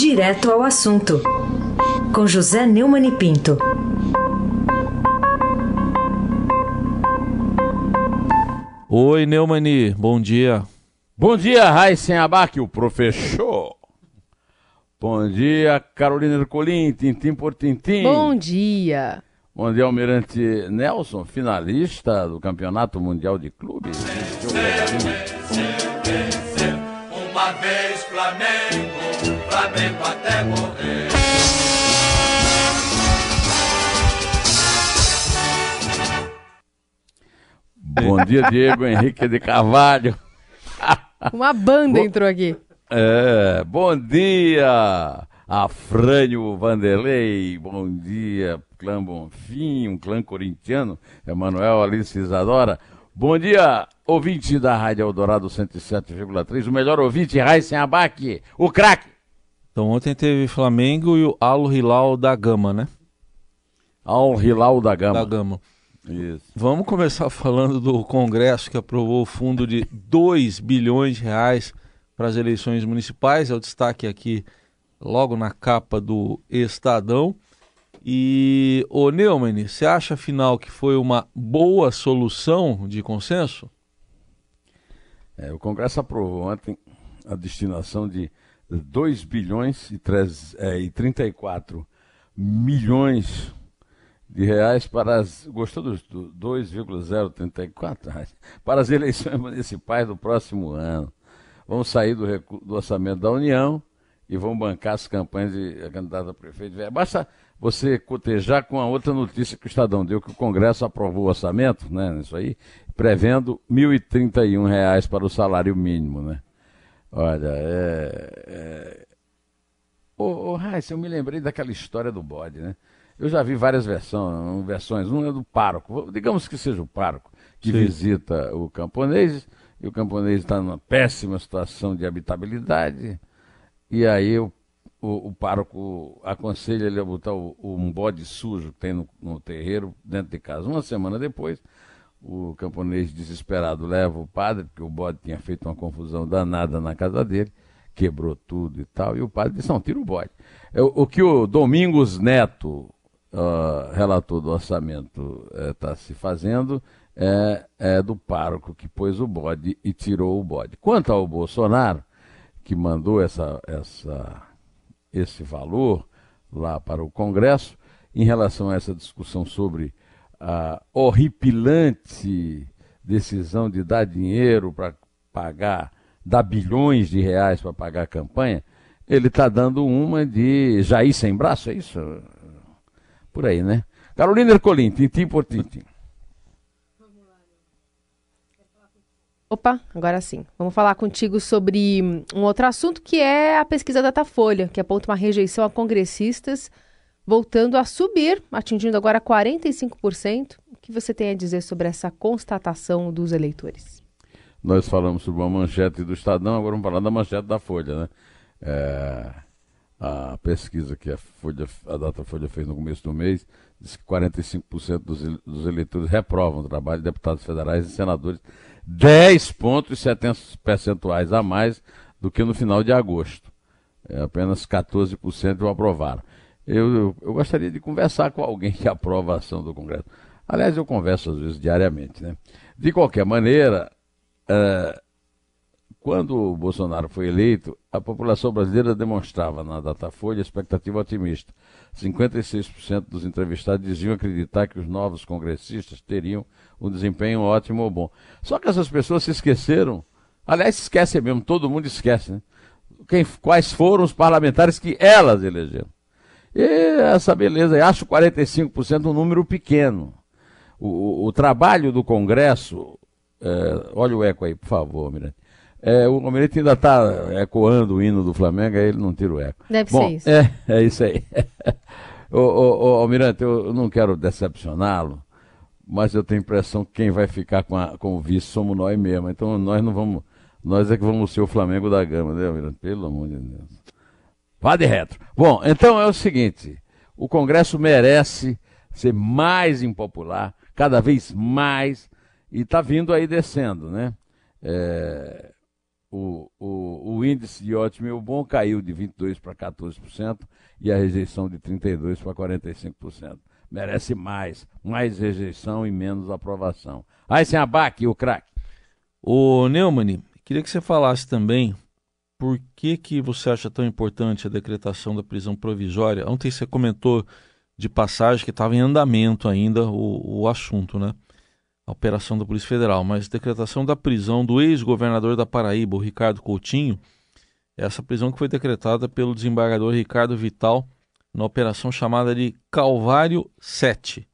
Direto ao assunto, com José Neumann e Pinto. Oi, Neumani, bom dia. Bom dia, Raíssen Abac, o professor. Bom dia, Carolina Ercolim, tintim por tintim. Bom dia. Bom dia, Almirante Nelson, finalista do Campeonato Mundial de Clubes. Uma vez Flamengo, Até morrer. Bom dia, Diego Henrique de Carvalho. Uma banda entrou aqui. É, bom dia, Afrânio Vanderlei. Bom dia, clã Bonfim, um clã corintiano, Emanuel Alice Isadora. Bom dia, ouvinte da Rádio Eldorado 107,3, o melhor ouvinte, Raíssen Abac, o craque. Então ontem teve Flamengo e o Al Hilal da Gama, né? Al Hilal da Gama. Da Gama. Isso. Vamos começar falando do Congresso que aprovou o fundo de 2 bilhões de reais para as eleições municipais. É o destaque aqui logo na capa do Estadão. E, ô Neumann, você acha afinal que foi uma boa solução de consenso? É, o Congresso aprovou ontem a destinação de 2 bilhões e, 3, é, e 34 milhões de reais para as. Gostou do, do 2,034? Para as eleições municipais do próximo ano. Vamos sair do, do orçamento da União e vão bancar as campanhas de a candidata a prefeito. Basta você cotejar com a outra notícia que o Estadão deu, que o Congresso aprovou o orçamento, né, isso aí, prevendo R$ 1.031 para o salário mínimo, né? Olha, é... é... Ô, ô Raíssa, eu me lembrei daquela história do bode, né? Eu já vi várias versões, versões. Um é do pároco, digamos que seja o pároco, que Sim. visita o camponês, e o camponês está numa péssima situação de habitabilidade, e aí o, o, o pároco aconselha ele a botar o, um bode sujo que tem no, no terreiro dentro de casa. Uma semana depois, o camponês desesperado leva o padre, porque o bode tinha feito uma confusão danada na casa dele, quebrou tudo e tal, e o padre disse, não, tira o bode. É, o, o que o Domingos Neto, uh, relator do orçamento está eh, se fazendo é, é, do pároco que pôs o bode e tirou o bode. Quanto ao Bolsonaro, que mandou essa, essa, esse valor lá para o Congresso, em relação a essa discussão sobre a horripilante decisão de dar dinheiro para pagar, dar bilhões de reais para pagar a campanha, ele está dando uma de Jair sem braço, é isso? Por aí, né? Carolina Ercolim, tintim por tintim. Opa, agora sim. Vamos falar contigo sobre um outro assunto que é a pesquisa Datafolha, que aponta uma rejeição a congressistas voltando a subir, atingindo agora 45%. O que você tem a dizer sobre essa constatação dos eleitores? Nós falamos sobre uma manchete do Estadão, agora vamos falar da manchete da Folha, né? É a pesquisa que a, Folha, a Datafolha fez no começo do mês diz que 45% dos, dos eleitores reprovam o trabalho de deputados federais e senadores, 10 pontos e 70 percentuais a mais do que no final de agosto. É, apenas 14% o aprovaram. Eu, eu, gostaria de conversar com alguém que aprova a ação do Congresso. Aliás, eu converso às vezes diariamente. Né? De qualquer maneira, é, quando o Bolsonaro foi eleito, a população brasileira demonstrava na Datafolha expectativa otimista. 56% dos entrevistados diziam acreditar que os novos congressistas teriam um desempenho ótimo ou bom. Só que essas pessoas se esqueceram, aliás, esquecem mesmo, todo mundo esquece, né? Quem, quais foram os parlamentares que elas elegeram. E essa beleza, acho 45% um número pequeno. O, o, o trabalho do Congresso, é, olha o eco aí, por favor, Mirante é, o Almirante ainda está ecoando o hino do Flamengo, aí ele não tira o eco. Deve Bom, ser isso. É, é isso aí. ô, ô, ô, Almirante, eu, não quero decepcioná-lo, mas eu tenho a impressão que quem vai ficar com, a, com o vice somos nós mesmos. Então nós não vamos. Nós é que vamos ser o Flamengo da Gama, né, Almirante? Pelo amor de Deus. Vá de retro. Bom, então é o seguinte: o Congresso merece ser mais impopular, cada vez mais, e está vindo aí descendo, né? É, o, o, o o índice de ótimo e bom caiu de 22% para 14% e a rejeição de 32% para 45%. Merece mais, mais rejeição e menos aprovação. Aí sem abaque, o craque. Ô Neumann, queria que você falasse também por que, que você acha tão importante a decretação da prisão provisória. Ontem você comentou de passagem que estava em andamento ainda o, o assunto, né? A operação da Polícia Federal, mas decretação da prisão do ex-governador da Paraíba, o Ricardo Coutinho, essa prisão que foi decretada pelo desembargador Ricardo Vital na operação chamada de Calvário 7.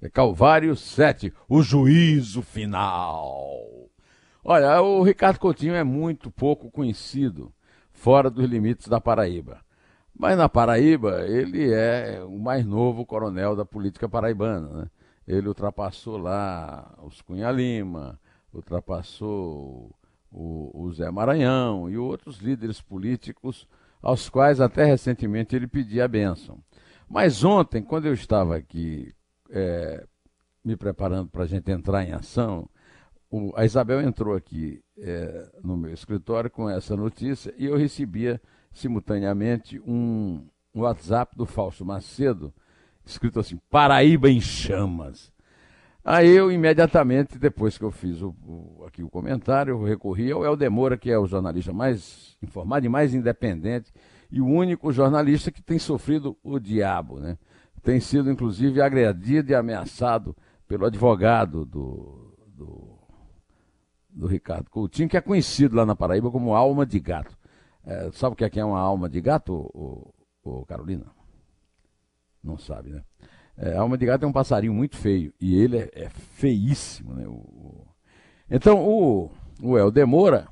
É Calvário 7, o juízo final. Olha, o Ricardo Coutinho é muito pouco conhecido fora dos limites da Paraíba. Mas na Paraíba, ele é o mais novo coronel da política paraibana. Né? Ele ultrapassou lá os Cunha Lima, ultrapassou o, o Zé Maranhão e outros líderes políticos aos quais até recentemente ele pedia a bênção. Mas ontem, quando eu estava aqui é, me preparando para a gente entrar em ação, o, a Isabel entrou aqui é, no meu escritório com essa notícia e eu recebia simultaneamente um, um WhatsApp do Fausto Macedo, escrito assim: Paraíba em chamas. Aí eu imediatamente, depois que eu fiz o, o, aqui o comentário, eu recorri ao Eldemora, que é o jornalista mais informado e mais independente, e o único jornalista que tem sofrido o diabo, né? Tem sido, inclusive, agredido e ameaçado pelo advogado do, do, do Ricardo Coutinho, que é conhecido lá na Paraíba como alma de gato. É, sabe o que é, é uma alma de gato, ô, ô, Carolina? Não sabe, né? É, alma de gato é um passarinho muito feio. E ele é, é feíssimo. Né? O, o... Então, o, o El Demora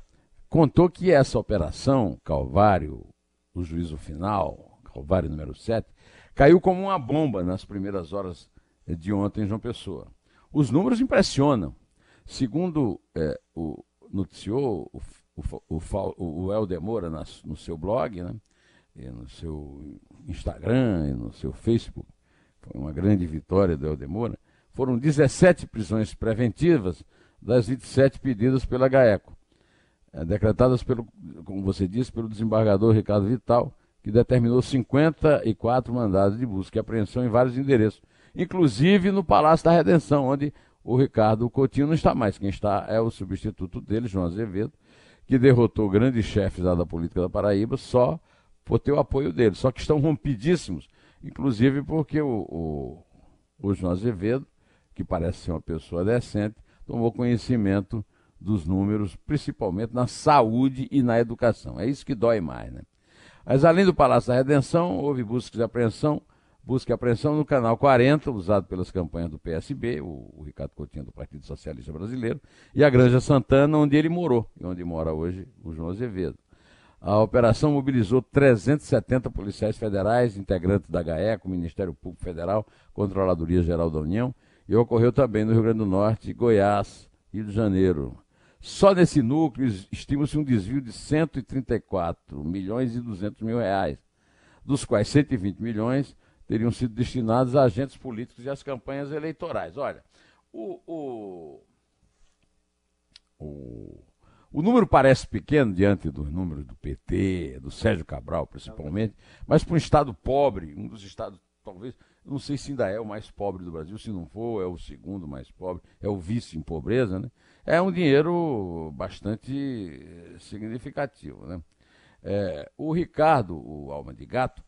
contou que essa operação, Calvário, o juízo final, Calvário número 7, caiu como uma bomba nas primeiras horas de ontem em João Pessoa. Os números impressionam. Segundo é, o noticiou o, o, o, o El Demora nas, no seu blog, né? No seu Instagram, e no seu Facebook, foi uma grande vitória do Eldemora, foram 17 prisões preventivas das 27 pedidas pela GAECO, é, decretadas pelo, como você disse, pelo desembargador Ricardo Vital, que determinou 54 mandados de busca e apreensão em vários endereços, inclusive no Palácio da Redenção, onde o Ricardo Coutinho não está mais. Quem está é o substituto dele, João Azevedo, que derrotou grandes chefes da política da Paraíba só por ter o apoio dele. Só que estão rompidíssimos inclusive porque o, o, o João Azevedo, que parece ser uma pessoa decente, tomou conhecimento dos números, principalmente na saúde e na educação. É isso que dói mais, né? Mas além do Palácio da Redenção, houve busca de apreensão, busca e apreensão no canal 40, usado pelas campanhas do PSB, o, o Ricardo Coutinho do Partido Socialista Brasileiro, e a Granja Santana, onde ele morou, e onde mora hoje o João Azevedo. A operação mobilizou 370 policiais federais, integrantes da GAECO, Ministério Público Federal, Controladoria Geral da União, e ocorreu também no Rio Grande do Norte, Goiás, Rio de Janeiro. Só nesse núcleo estima-se um desvio de 134 milhões e 200 mil reais, dos quais 120 milhões teriam sido destinados a agentes políticos e às campanhas eleitorais. Olha, o, o, o o número parece pequeno diante dos números do PT, do Sérgio Cabral principalmente, mas para um estado pobre, um dos estados, talvez, não sei se ainda é o mais pobre do Brasil, se não for, é o segundo mais pobre, é o vice em pobreza, né? É um dinheiro bastante eh, significativo, né? É, o Ricardo, o Alma de Gato,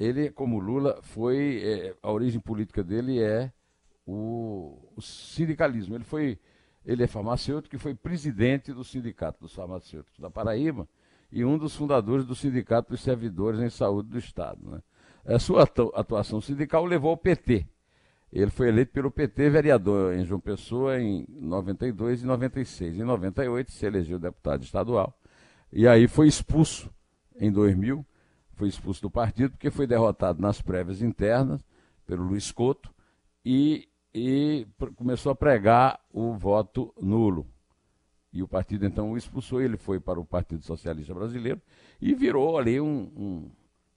ele, como Lula, foi. É, a origem política dele é o, o sindicalismo. Ele foi ele é farmacêutico e foi presidente do Sindicato dos Farmacêuticos da Paraíba e um dos fundadores do Sindicato dos Servidores em Saúde do Estado. Né? A sua atuação sindical levou ao PT. Ele foi eleito pelo PT vereador em João Pessoa em 92 e 96. Em 98 se elegeu deputado estadual. E aí foi expulso em 2000, foi expulso do partido porque foi derrotado nas prévias internas pelo Luiz Couto e e começou a pregar o voto nulo. E o partido então o expulsou, ele foi para o Partido Socialista Brasileiro e virou ali um, um,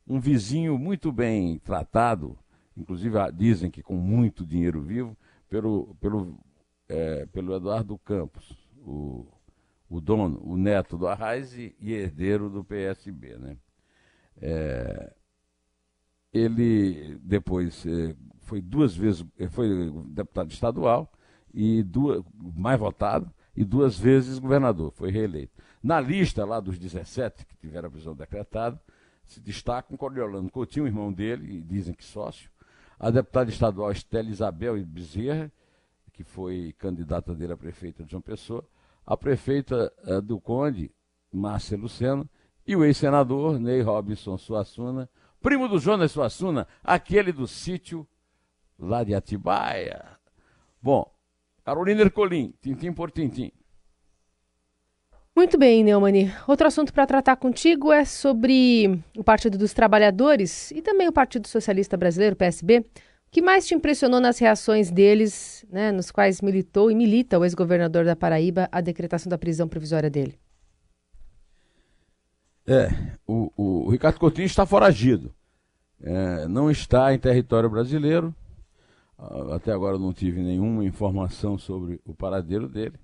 um vizinho muito bem tratado, inclusive ah, dizem que com muito dinheiro vivo, pelo, pelo, é, pelo Eduardo Campos, o, o dono, o neto do Arraes e, e herdeiro do PSB. Né? É, ele depois é, foi duas vezes, foi deputado estadual e duas, mais votado e duas vezes governador, foi reeleito. Na lista lá dos 17 que tiveram a prisão decretada, se destacam Coriolano Coutinho, irmão dele, e dizem que sócio, a deputada estadual Estela Isabel Bezerra, que foi candidata dele a prefeita de João Pessoa, a prefeita uh, do Conde, Márcia Lucena, e o ex-senador Ney Robinson Suassuna, primo do Jonas Suassuna, aquele do sítio lá de Atibaia. Bom, Carolina Ercolim, tintim por tintim. Muito bem, Neumani. Outro assunto para tratar contigo é sobre o Partido dos Trabalhadores e também o Partido Socialista Brasileiro, PSB. O que mais te impressionou nas reações deles, né, nos quais militou e milita o ex-governador da Paraíba a decretação da prisão provisória dele? É, o, o Ricardo Coutinho está foragido. É, não está em território brasileiro. Ah, até agora não tive nenhuma informação sobre o paradeiro dele.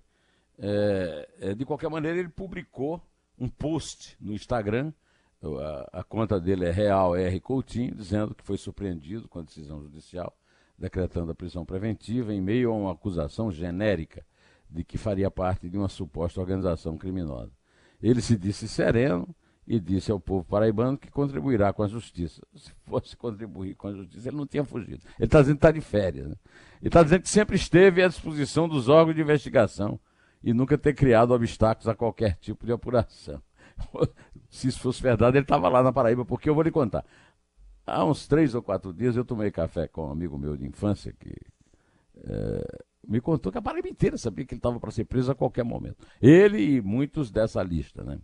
É, é, de qualquer maneira, ele publicou um post no Instagram, a, a, conta dele é Real R. Coutinho, dizendo que foi surpreendido com a decisão judicial, decretando a prisão preventiva em meio a uma acusação genérica de que faria parte de uma suposta organização criminosa. Ele se disse sereno e disse ao povo paraibano que contribuirá com a justiça. Se fosse contribuir com a justiça, ele não tinha fugido. Ele está dizendo que está de férias. Né? Ele está dizendo que sempre esteve à disposição dos órgãos de investigação e nunca ter criado obstáculos a qualquer tipo de apuração. Se isso fosse verdade, ele estava lá na Paraíba, porque eu vou lhe contar. Há uns três ou quatro dias eu tomei café com um amigo meu de infância que é, me contou que a Paraíba inteira sabia que ele estava para ser preso a qualquer momento. Ele e muitos dessa lista, né?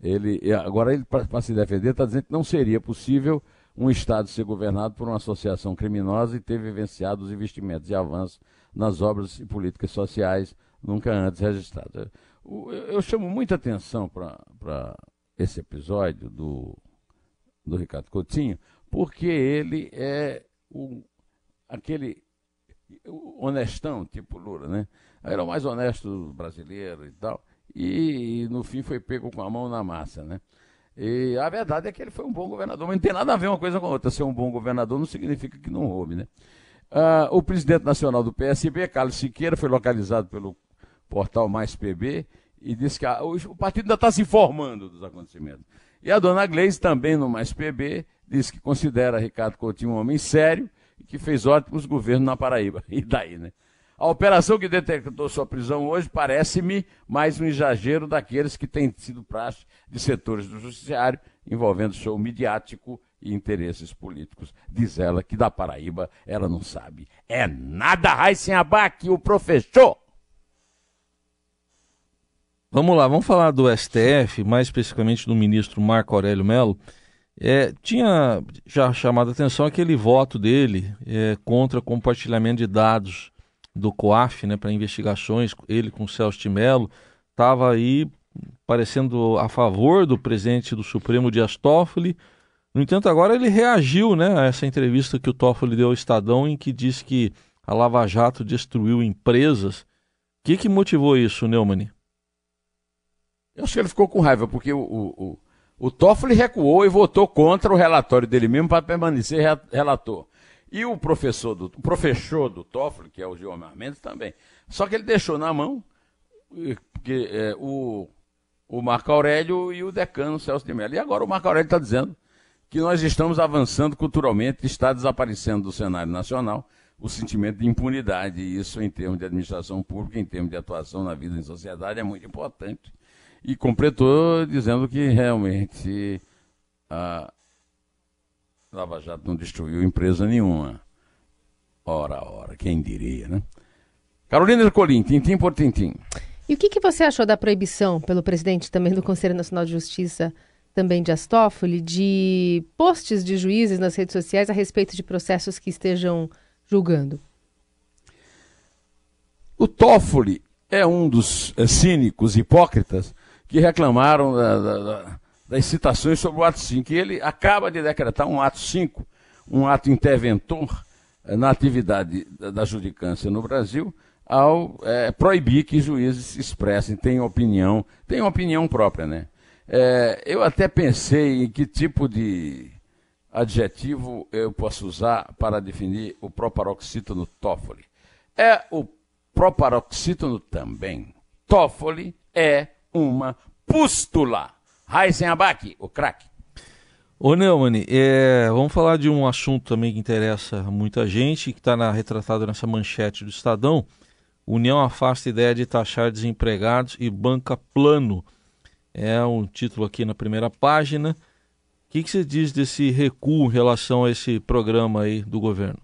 Ele, agora, ele, para se defender, está dizendo que não seria possível um Estado ser governado por uma associação criminosa e ter vivenciado os investimentos e avanços nas obras e políticas sociais nunca antes registrado. Eu, eu chamo muita atenção para esse episódio do, do Ricardo Coutinho, porque ele é o, aquele honestão, tipo Lula, né? Era o mais honesto brasileiro e tal, e, e no fim foi pego com a mão na massa, né? E a verdade é que ele foi um bom governador, mas não tem nada a ver uma coisa com a outra. Ser um bom governador não significa que não roube, né? Uh, o presidente nacional do PSB, Carlos Siqueira, foi localizado pelo portal Mais PB, e disse que a, o, o, partido ainda está se informando dos acontecimentos. E a dona Gleisi, também no Mais PB, disse que considera Ricardo Coutinho um homem sério e que fez ótimos governos na Paraíba. E daí, né? A operação que detectou sua prisão hoje parece-me mais um exagero daqueles que têm sido praxe de setores do judiciário envolvendo show midiático e interesses políticos. Diz ela que da Paraíba ela não sabe. É nada, Raíssen Abac, o professor! Vamos lá, vamos falar do STF, mais especificamente do ministro Marco Aurélio Mello. É, tinha já chamado a atenção aquele voto dele é, contra compartilhamento de dados do COAF né, para investigações, ele com o Celso de Mello, estava aí parecendo a favor do presidente do Supremo Dias Toffoli. No entanto, agora ele reagiu né, a essa entrevista que o Toffoli deu ao Estadão, em que disse que a Lava Jato destruiu empresas. O que, que motivou isso, Neumann? Eu acho que ele ficou com raiva, porque o, o, o, o Toffoli recuou e votou contra o relatório dele mesmo para permanecer relator. E o professor do, o professor do Toffoli, que é o Gilmar Mendes, também. Só que ele deixou na mão que, é, o, o Marco Aurélio e o decano Celso de Mello. E agora o Marco Aurélio está dizendo que nós estamos avançando culturalmente, está desaparecendo do cenário nacional o sentimento de impunidade. E isso, em termos de administração pública, em termos de atuação na vida em sociedade, é muito importante. E completou dizendo que realmente Lava Jato não destruiu empresa nenhuma. Ora, ora, quem diria, né? Carolina Ercolim, tintim por tintim. E o que, que você achou da proibição pelo presidente também do Conselho Nacional de Justiça, também de Astófoli, de posts de juízes nas redes sociais a respeito de processos que estejam julgando? O Toffoli é um dos é, cínicos hipócritas que reclamaram da, da, da, das citações sobre o ato 5. E ele acaba de decretar um ato 5, um ato interventor eh, na atividade da, judicância no Brasil, ao é, proibir que juízes se expressem, tenham opinião, tenham opinião própria, né? É, eu até pensei em que tipo de adjetivo eu posso usar para definir o proparoxítono Toffoli. É o proparoxítono também. Toffoli é uma pústula. Heisenabach, o craque. Ô Neumann, é, vamos falar de um assunto também que interessa muita gente, que está retratado nessa manchete do Estadão. União afasta ideia de taxar desempregados e banca plano. É um título aqui na primeira página. O que, que você diz desse recuo em relação a esse programa aí do governo?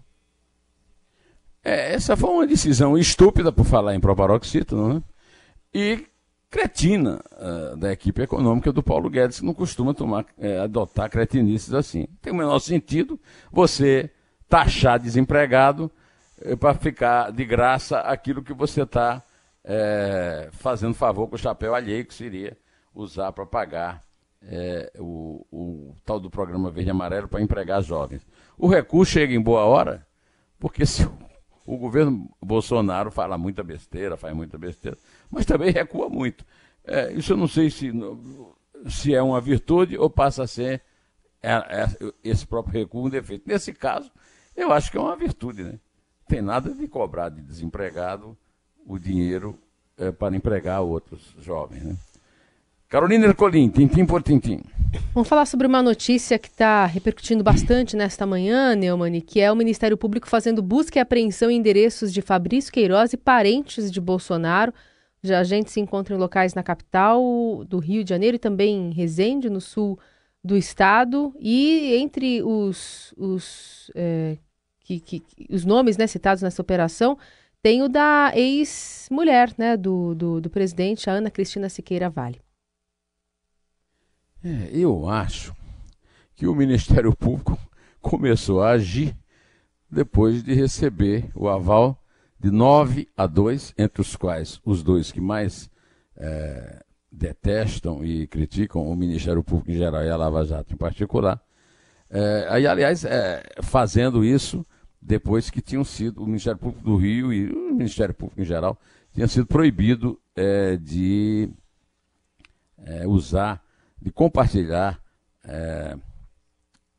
É, essa foi uma decisão estúpida, por falar em proparoxítono, né? e cretina uh, da equipe econômica do Paulo Guedes, que não costuma tomar, é, adotar cretinices assim. Tem o menor sentido você taxar desempregado é, para ficar de graça aquilo que você está fazendo favor com o chapéu alheio, que seria usar para pagar o, o, tal do programa Verde e Amarelo para empregar jovens. O recurso chega em boa hora, porque se o, o governo Bolsonaro fala muita besteira, faz muita besteira, mas também recua muito. É, isso eu não sei se, se é uma virtude ou passa a ser é, é, esse próprio recuo um defeito. Nesse caso, eu acho que é uma virtude, né? Tem nada de cobrar de desempregado o dinheiro é, para empregar outros jovens, né? Carolina Ercolim, tintim por tintim. Vamos falar sobre uma notícia que está repercutindo bastante nesta manhã, Neumann, que é o Ministério Público fazendo busca e apreensão em endereços de Fabrício Queiroz e parentes de Bolsonaro já a gente se encontra em locais na capital do Rio de Janeiro e também em Resende, no sul do estado. E entre os, os, é, que, que, os nomes né, citados nessa operação, tem o da ex-mulher né, do, do, do, presidente, a Ana Cristina Siqueira Vale. É, eu acho que o Ministério Público começou a agir depois de receber o aval de 9 a 2, entre os quais os dois que mais é, detestam e criticam o Ministério Público em geral e a Lava Jato em particular. É, aí, aliás, é, fazendo isso depois que tinham sido o Ministério Público do Rio e o Ministério Público em geral tinha sido proibido é, de é, usar, de compartilhar é,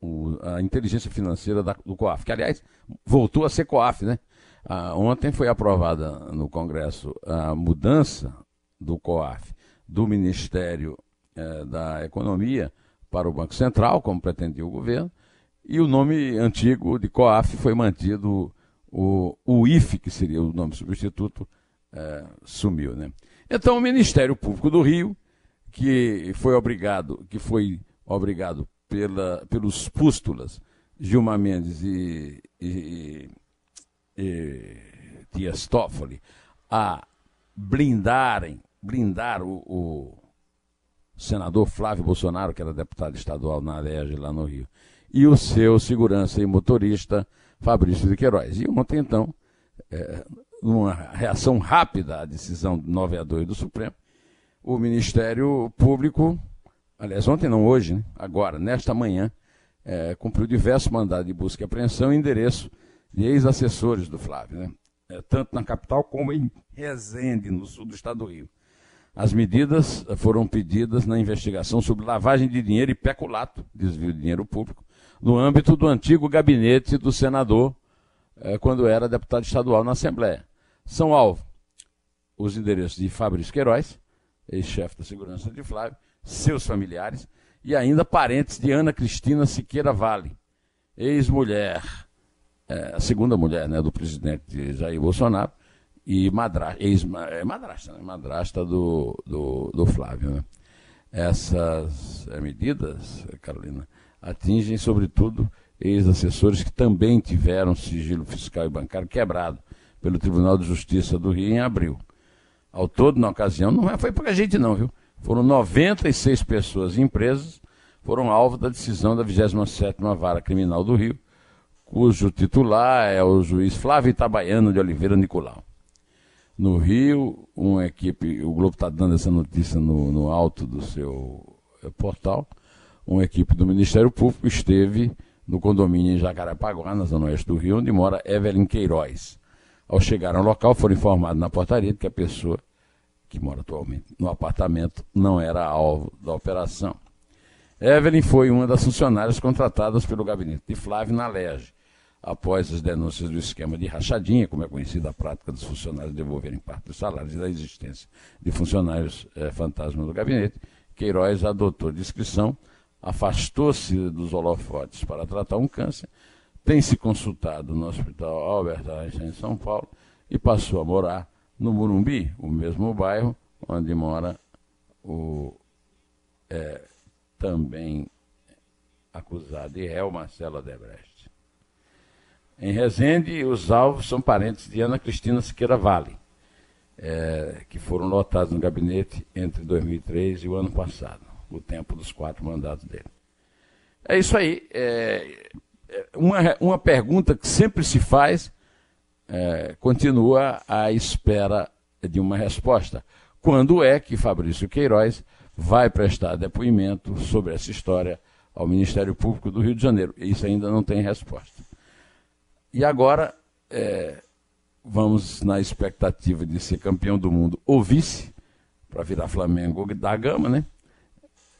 o, a inteligência financeira da, do COAF, que aliás voltou a ser COAF, né? Ah, ontem foi aprovada no Congresso a mudança do COAF do Ministério eh, da Economia para o Banco Central, como pretendia o governo, e o nome antigo de COAF foi mantido, o, o IFE, que seria o nome substituto, eh, sumiu. Né? Então o Ministério Público do Rio, que foi obrigado, que foi obrigado pela, pelos pústulas Gilmar Mendes e, e eh, Dias Toffoli a blindarem, blindar o, o, senador Flávio Bolsonaro, que era deputado estadual na Alerj, lá no Rio, e o seu segurança e motorista Fabrício de Queiroz. E ontem, então, é, numa reação rápida à decisão 9 a 2 do Supremo, o Ministério Público, aliás, ontem não, hoje, né, agora, nesta manhã, é, cumpriu diversos mandados de busca e apreensão em endereço de ex-assessores do Flávio, né? É, tanto na capital como em Resende, no sul do estado do Rio. As medidas foram pedidas na investigação sobre lavagem de dinheiro e peculato, desvio de dinheiro público, no âmbito do antigo gabinete do senador, eh, quando era deputado estadual na Assembleia. São alvo os endereços de Fabrício Queiroz, ex-chefe da segurança de Flávio, seus familiares e ainda parentes de Ana Cristina Siqueira Vale, ex-mulher é, a segunda mulher né, do presidente Jair Bolsonaro, e madrasta, ex, é, madrasta, né, madrasta do, do, do Flávio. Né? Essas é, medidas, Carolina, atingem sobretudo ex-assessores que também tiveram sigilo fiscal e bancário quebrado pelo Tribunal de Justiça do Rio em abril. Ao todo, na ocasião, não é, foi pouca gente não, viu? Foram 96 pessoas e empresas foram alvo da decisão da 27ª Vara Criminal do Rio, cujo titular é o juiz Flávio Itabaiano de Oliveira Nicolau. No Rio, uma equipe, o Globo está dando essa notícia no, no alto do seu eh, portal, uma equipe do Ministério Público esteve no condomínio em Jacarepaguá, na zona oeste do Rio, onde mora Evelyn Queiroz. Ao chegar ao local, foram informados na portaria que a pessoa que mora atualmente no apartamento não era alvo da operação. Evelyn foi uma das funcionárias contratadas pelo gabinete de Flávio na Lege, após as denúncias do esquema de rachadinha, como é conhecida a prática dos funcionários devolverem parte dos salários e da existência de funcionários eh, fantasmas do gabinete, Queiroz adotou discrição, afastou-se dos holofotes para tratar um câncer, tem se consultado no Hospital Albert Einstein em São Paulo e passou a morar no Morumbi, o mesmo bairro onde mora o é, também acusado e réu Marcelo Debrecht. Em Resende, os alvos são parentes de Ana Cristina Siqueira Vale, é, que foram lotados no gabinete entre 2003 e o ano passado, o tempo dos quatro mandatos dele. É isso aí. É, é uma, uma pergunta que sempre se faz é, continua à espera de uma resposta. Quando é que Fabrício Queiroz vai prestar depoimento sobre essa história ao Ministério Público do Rio de Janeiro? Isso ainda não tem resposta. E agora, é, vamos na expectativa de ser campeão do mundo ou vice, para virar Flamengo da Gama, né?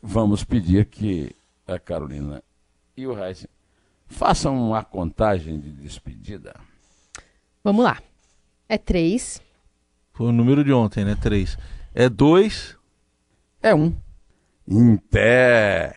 Vamos pedir que a Carolina e o Reis façam uma contagem de despedida. Vamos lá. É três. Foi o número de ontem, né? Três. É dois. É um. Em pé.